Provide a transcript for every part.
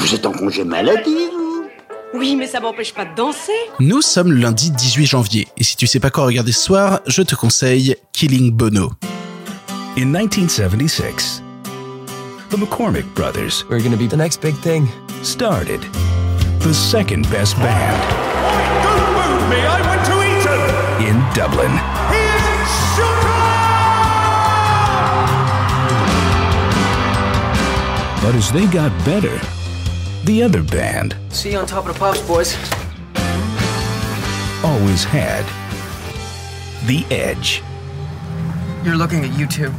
Vous êtes en congé maladie, vous Oui, mais ça m'empêche pas de danser. Nous sommes le lundi 18 janvier, et si tu sais pas quoi regarder ce soir, je te conseille Killing Bono. In 1976, the McCormick brothers We're gonna be the next big thing. started the second best band Don't move me! I went to Eton! in Dublin. He is shooter! But as they got better, the other band See you on top of the pops, boys. always had the edge. You're looking at you two.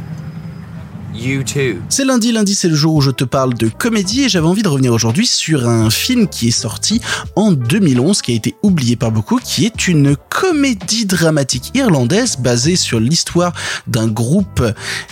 C'est lundi, lundi c'est le jour où je te parle de comédie et j'avais envie de revenir aujourd'hui sur un film qui est sorti en 2011, qui a été oublié par beaucoup, qui est une comédie dramatique irlandaise basée sur l'histoire d'un groupe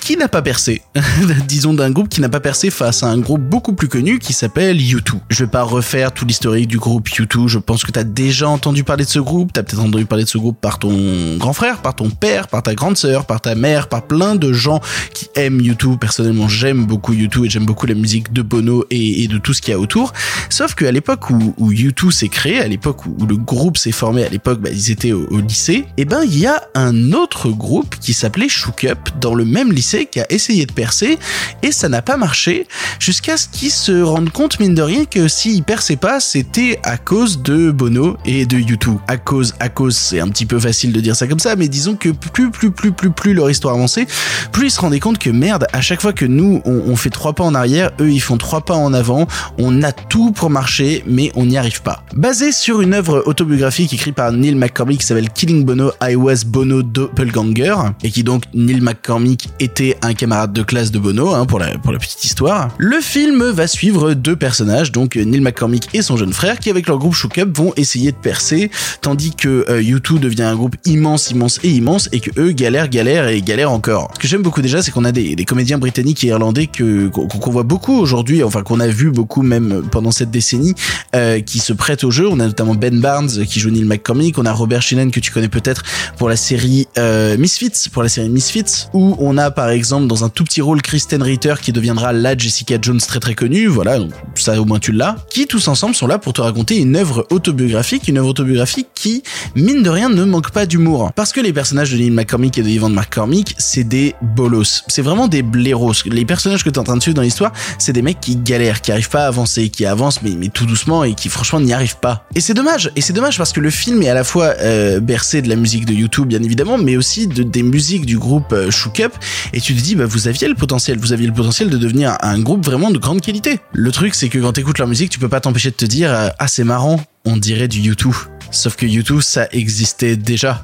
qui n'a pas percé. Disons d'un groupe qui n'a pas percé face à un groupe beaucoup plus connu qui s'appelle U2. Je vais pas refaire tout l'historique du groupe U2, je pense que t'as déjà entendu parler de ce groupe, t'as peut-être entendu parler de ce groupe par ton grand frère, par ton père, par ta grande sœur, par ta mère, par plein de gens qui aiment U2 personnellement j'aime beaucoup U2 et j'aime beaucoup la musique de Bono et, de tout ce qu'il y a autour. Sauf qu'à l'époque où, où U2 s'est créé, à l'époque où, le groupe s'est formé, à l'époque bah, ils étaient au, lycée, et ben il y a un autre groupe qui s'appelait Shook Up dans le même lycée qui a essayé de percer et ça n'a pas marché jusqu'à ce qu'ils se rendent compte mine de rien que s'ils perçaient pas c'était à cause de Bono et de U2. À cause, à cause c'est un petit peu facile de dire ça comme ça mais disons que plus plus plus plus plus leur histoire avançait, plus ils se rendaient compte que merde chaque fois que nous on, on fait trois pas en arrière, eux ils font trois pas en avant, on a tout pour marcher mais on n'y arrive pas. Basé sur une œuvre autobiographique écrite par Neil McCormick qui s'appelle Killing Bono, I Was Bono Doppelganger et qui donc Neil McCormick était un camarade de classe de Bono hein, pour la pour la petite histoire. Le film va suivre deux personnages donc Neil McCormick et son jeune frère qui avec leur groupe Shook Up vont essayer de percer tandis que euh, U2 devient un groupe immense immense et immense et que eux galèrent galèrent et galèrent encore. Ce que j'aime beaucoup déjà c'est qu'on a des, des comédiens britanniques et irlandais que qu'on voit beaucoup aujourd'hui enfin qu'on a vu beaucoup même pendant cette décennie euh, qui se prêtent au jeu. On a notamment Ben Barnes qui joue Neil McCormick, on a Robert Sheenan que tu connais peut-être pour la série euh, Misfits, pour la série Misfits, où on a par exemple dans un tout petit rôle Kristen Ritter qui deviendra la Jessica Jones très très connue, voilà, ça au moins tu l'as, qui tous ensemble sont là pour te raconter une œuvre autobiographique, une œuvre autobiographique qui, mine de rien, ne manque pas d'humour. Parce que les personnages de Neil McCormick et de Ivan McCormick, c'est des bolos. C'est vraiment des blaireaux. Les personnages que t'es en train de suivre dans l'histoire, c'est des mecs qui galèrent, qui arrivent pas à avancer, qui avancent mais, mais tout doucement et qui franchement n'y arrivent pas. Et c'est dommage, et c'est dommage parce que le film est à la fois euh, bercé de la musique de YouTube bien évidemment, mais aussi de, des musiques du groupe euh, Shook Up, et tu te dis bah vous aviez le potentiel, vous aviez le potentiel de devenir un groupe vraiment de grande qualité. Le truc c'est que quand t'écoutes leur musique, tu peux pas t'empêcher de te dire euh, ah c'est marrant, on dirait du YouTube. Sauf que YouTube ça existait déjà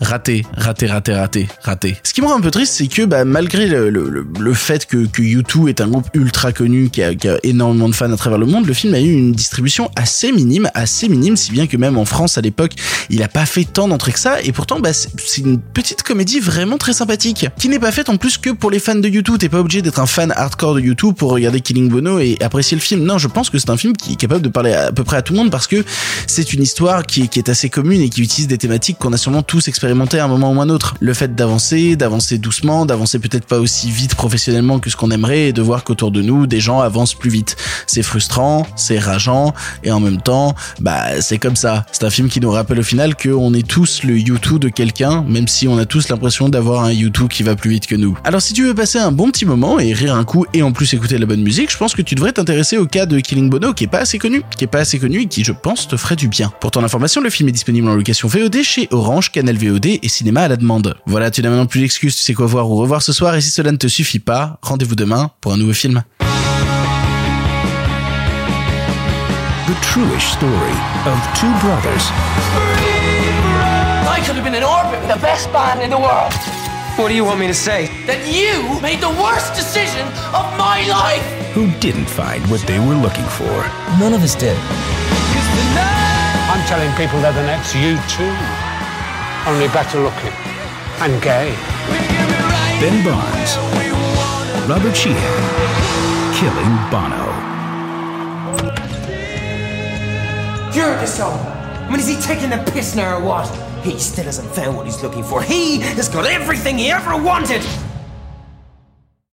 raté, raté, raté, raté, raté. Ce qui me rend un peu triste, c'est que bah, malgré le, le, le, fait que, que U2 est un groupe ultra connu, qui a, qui a, énormément de fans à travers le monde, le film a eu une distribution assez minime, assez minime, si bien que même en France à l'époque, il a pas fait tant d'entrées que ça, et pourtant bah, c'est une petite comédie vraiment très sympathique, qui n'est pas faite en plus que pour les fans de U2, t'es pas obligé d'être un fan hardcore de U2 pour regarder Killing Bono et apprécier le film. Non, je pense que c'est un film qui est capable de parler à, peu près à tout le monde parce que c'est une histoire qui, qui est assez commune et qui utilise des thématiques qu'on a sûrement tous expérimenté à un moment ou un autre. Le fait d'avancer, d'avancer doucement, d'avancer peut-être pas aussi vite professionnellement que ce qu'on aimerait et de voir qu'autour de nous, des gens avancent plus vite. C'est frustrant, c'est rageant et en même temps, bah, c'est comme ça. C'est un film qui nous rappelle au final qu'on est tous le U2 de quelqu'un, même si on a tous l'impression d'avoir un U2 qui va plus vite que nous. Alors si tu veux passer un bon petit moment et rire un coup et en plus écouter de la bonne musique, je pense que tu devrais t'intéresser au cas de Killing Bono qui est pas assez connu, qui est pas assez connu et qui je pense te ferait du bien. Pour ton information, le film est disponible en location VOD chez Orange, Canal VOD et cinéma à la demande. Voilà, tu n'as maintenant plus d'excuses, tu sais quoi voir ou revoir ce soir et si cela ne te suffit pas, rendez-vous demain pour un nouveau film. The truish story of two brothers I could have been in orbit with the best band in the world. What do you want me to say? That you made the worst decision of my life. who didn't find what they were looking for? None of us did. I'm telling people they're the next you too. Only better looking. And gay. Ben Barnes, Robert Sheehan, killing Bono. You're the soul. I mean, is he taking the piss now or what? He still hasn't found what he's looking for. He has got everything he ever wanted.